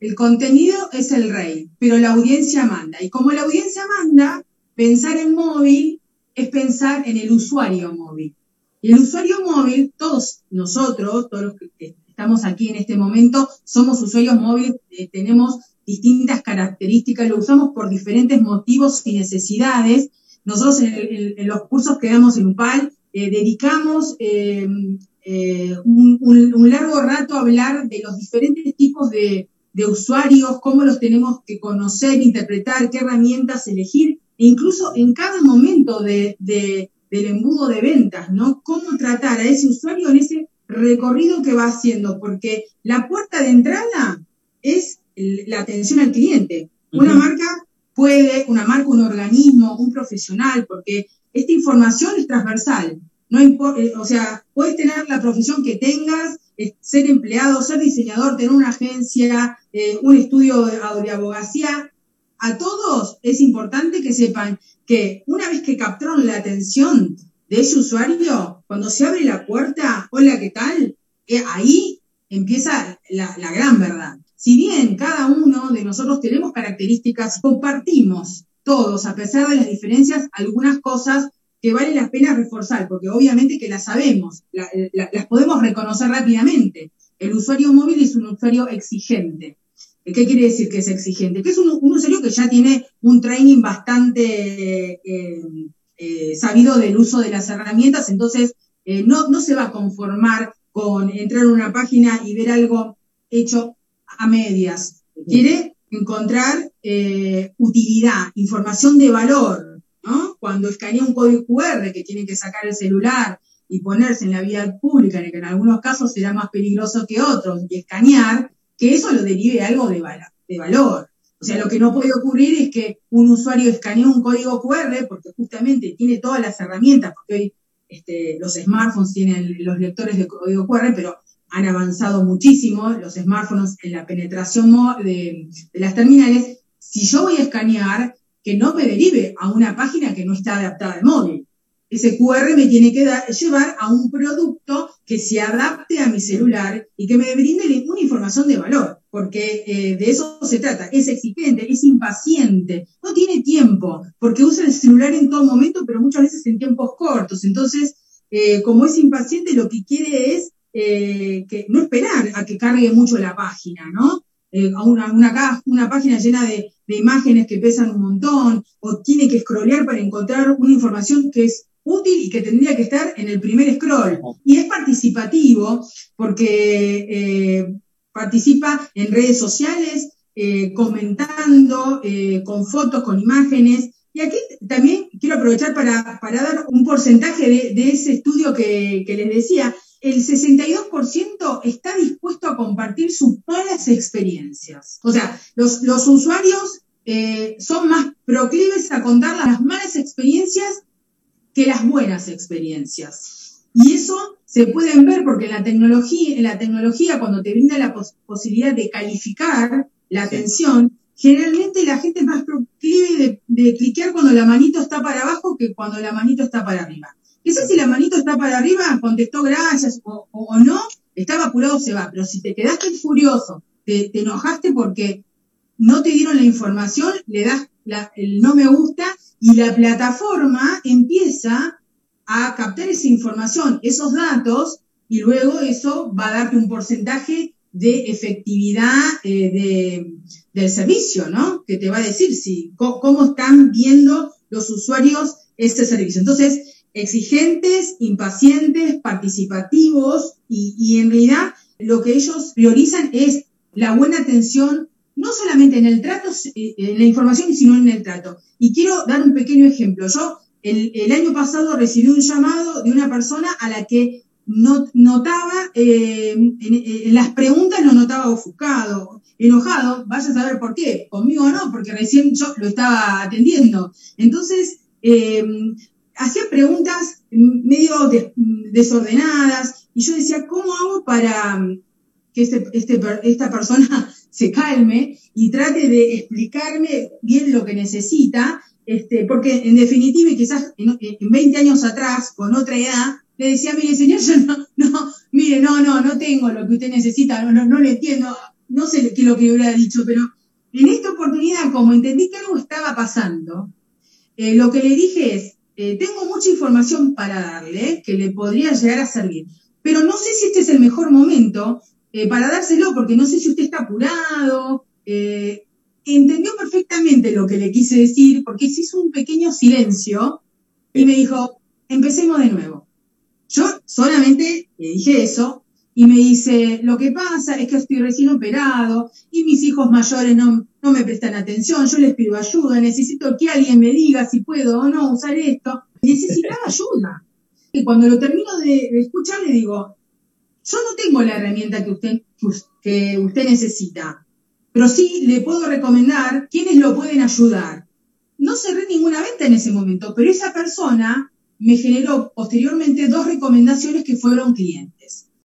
el contenido es el rey, pero la audiencia manda. Y como la audiencia manda, pensar en móvil es pensar en el usuario móvil. Y el usuario móvil, todos nosotros, todos los que estamos aquí en este momento, somos usuarios móviles, eh, tenemos distintas características, lo usamos por diferentes motivos y necesidades. Nosotros en, los cursos que damos en UPAL eh, dedicamos eh, un, largo rato a hablar de los diferentes tipos de, usuarios, cómo los tenemos que conocer, interpretar, qué herramientas elegir, e incluso en cada momento del embudo de ventas, ¿no? Cómo tratar a ese usuario en ese recorrido que va haciendo, porque la puerta de entrada es la atención al cliente. Una marca puede, una marca, un organismo, un profesional, porque esta información es transversal. No importa, eh, o sea, puedes tener la profesión que tengas, ser empleado, ser diseñador, tener una agencia, eh, un estudio de, de abogacía. A todos es importante que sepan que una vez que captaron la atención de ese usuario, cuando se abre la puerta, hola, ¿qué tal? Eh, ahí empieza la, gran verdad. Si bien cada uno de nosotros tenemos características, compartimos todos, a pesar de las diferencias, algunas cosas que vale la pena reforzar, porque obviamente que las sabemos, las podemos reconocer rápidamente. El usuario móvil es un usuario exigente. ¿Qué quiere decir que es exigente? Que es un, usuario que ya tiene un training bastante eh, eh, sabido del uso de las herramientas, entonces eh, no, no se va a conformar con entrar en una página y ver algo hecho a medias. Quiere encontrar utilidad, información de valor. Cuando escanea un código QR que tiene que sacar el celular y ponerse en la vía pública, que en algunos casos será más peligroso que otros, y escanear, que eso lo derive algo de, de valor. O sea, lo que no puede ocurrir es que un usuario escanee un código QR porque justamente tiene todas las herramientas, porque hoy este, los smartphones tienen los lectores de código QR, pero han avanzado muchísimo los smartphones en la penetración de las terminales. Si yo voy a escanear, que no me derive a una página que no está adaptada al móvil. Ese QR me tiene que llevar a un producto que se adapte a mi celular y que me brinde una información de valor porque eh, de eso se trata. Es exigente, es impaciente, no tiene tiempo, porque usa el celular en todo momento, pero muchas veces en tiempos cortos. Entonces, eh, como es impaciente, lo que quiere es eh, que no esperar a que cargue mucho la página, ¿no? A una, una, una, página llena de, de, imágenes que pesan un montón, o tiene que scrollear para encontrar una información que es útil y que tendría que estar en el primer scroll. Y es participativo porque participa en redes sociales, eh, comentando, eh, con fotos, con imágenes. Y aquí también quiero aprovechar para, dar un porcentaje de, ese estudio que, les decía. El 62% está dispuesto a compartir sus malas experiencias. O sea, los, usuarios eh, son más proclives a contar las malas experiencias que las buenas experiencias. Y eso se pueden ver porque en la tecnología, en la tecnología cuando te brinda la posibilidad de calificar la atención, generalmente la gente es más proclive de, cliquear cuando la manito está para abajo que cuando la manito está para arriba. Quizás si la manito está para arriba, contestó gracias o, no, estaba apurado, se va. Pero si te quedaste furioso, te, enojaste porque no te dieron la información, le das el no me gusta y la plataforma empieza a captar esa información, esos datos, y luego eso va a darte un porcentaje de efectividad eh, del servicio, ¿no? Que te va a decir si, cómo están viendo los usuarios este servicio. Entonces, exigentes, impacientes, participativos y, en realidad lo que ellos priorizan es la buena atención, no solamente en el trato, eh, en la información, sino en el trato. Y quiero dar un pequeño ejemplo. Yo el, año pasado recibí un llamado de una persona a la que no, notaba, eh, en, las preguntas lo notaba ofuscado, enojado, vaya a saber por qué, conmigo no, porque recién yo lo estaba atendiendo. Entonces, eh, hacía preguntas medio desordenadas y yo decía, ¿cómo hago para que este, este, esta persona se calme y trate de explicarme bien lo que necesita este, porque en definitiva, y quizás en, 20 años atrás, con otra edad, le decía, mire señor, yo no, no, mire, no, no, no tengo lo que usted necesita, no, no, no le entiendo. no sé qué es lo que hubiera dicho, pero en esta oportunidad, como entendí que algo estaba pasando, eh, lo que le dije es, eh, tengo mucha información para darle que le podría llegar a servir, pero no sé si este es el mejor momento eh, para dárselo, porque no sé si usted está apurado. entendió perfectamente lo que le quise decir, porque se hizo un pequeño silencio y me dijo, empecemos de nuevo. Yo solamente le dije eso y me dice, lo que pasa es que estoy recién operado y mis hijos mayores no, no me prestan atención, yo les pido ayuda, necesito que alguien me diga si puedo o no usar esto. Necesitaba ayuda. Y cuando lo termino de, escuchar le digo, yo no tengo la herramienta que usted, que usted necesita, pero sí le puedo recomendar quiénes lo pueden ayudar. No cerré ninguna venta en ese momento, pero esa persona me generó posteriormente dos recomendaciones que fueron clientes.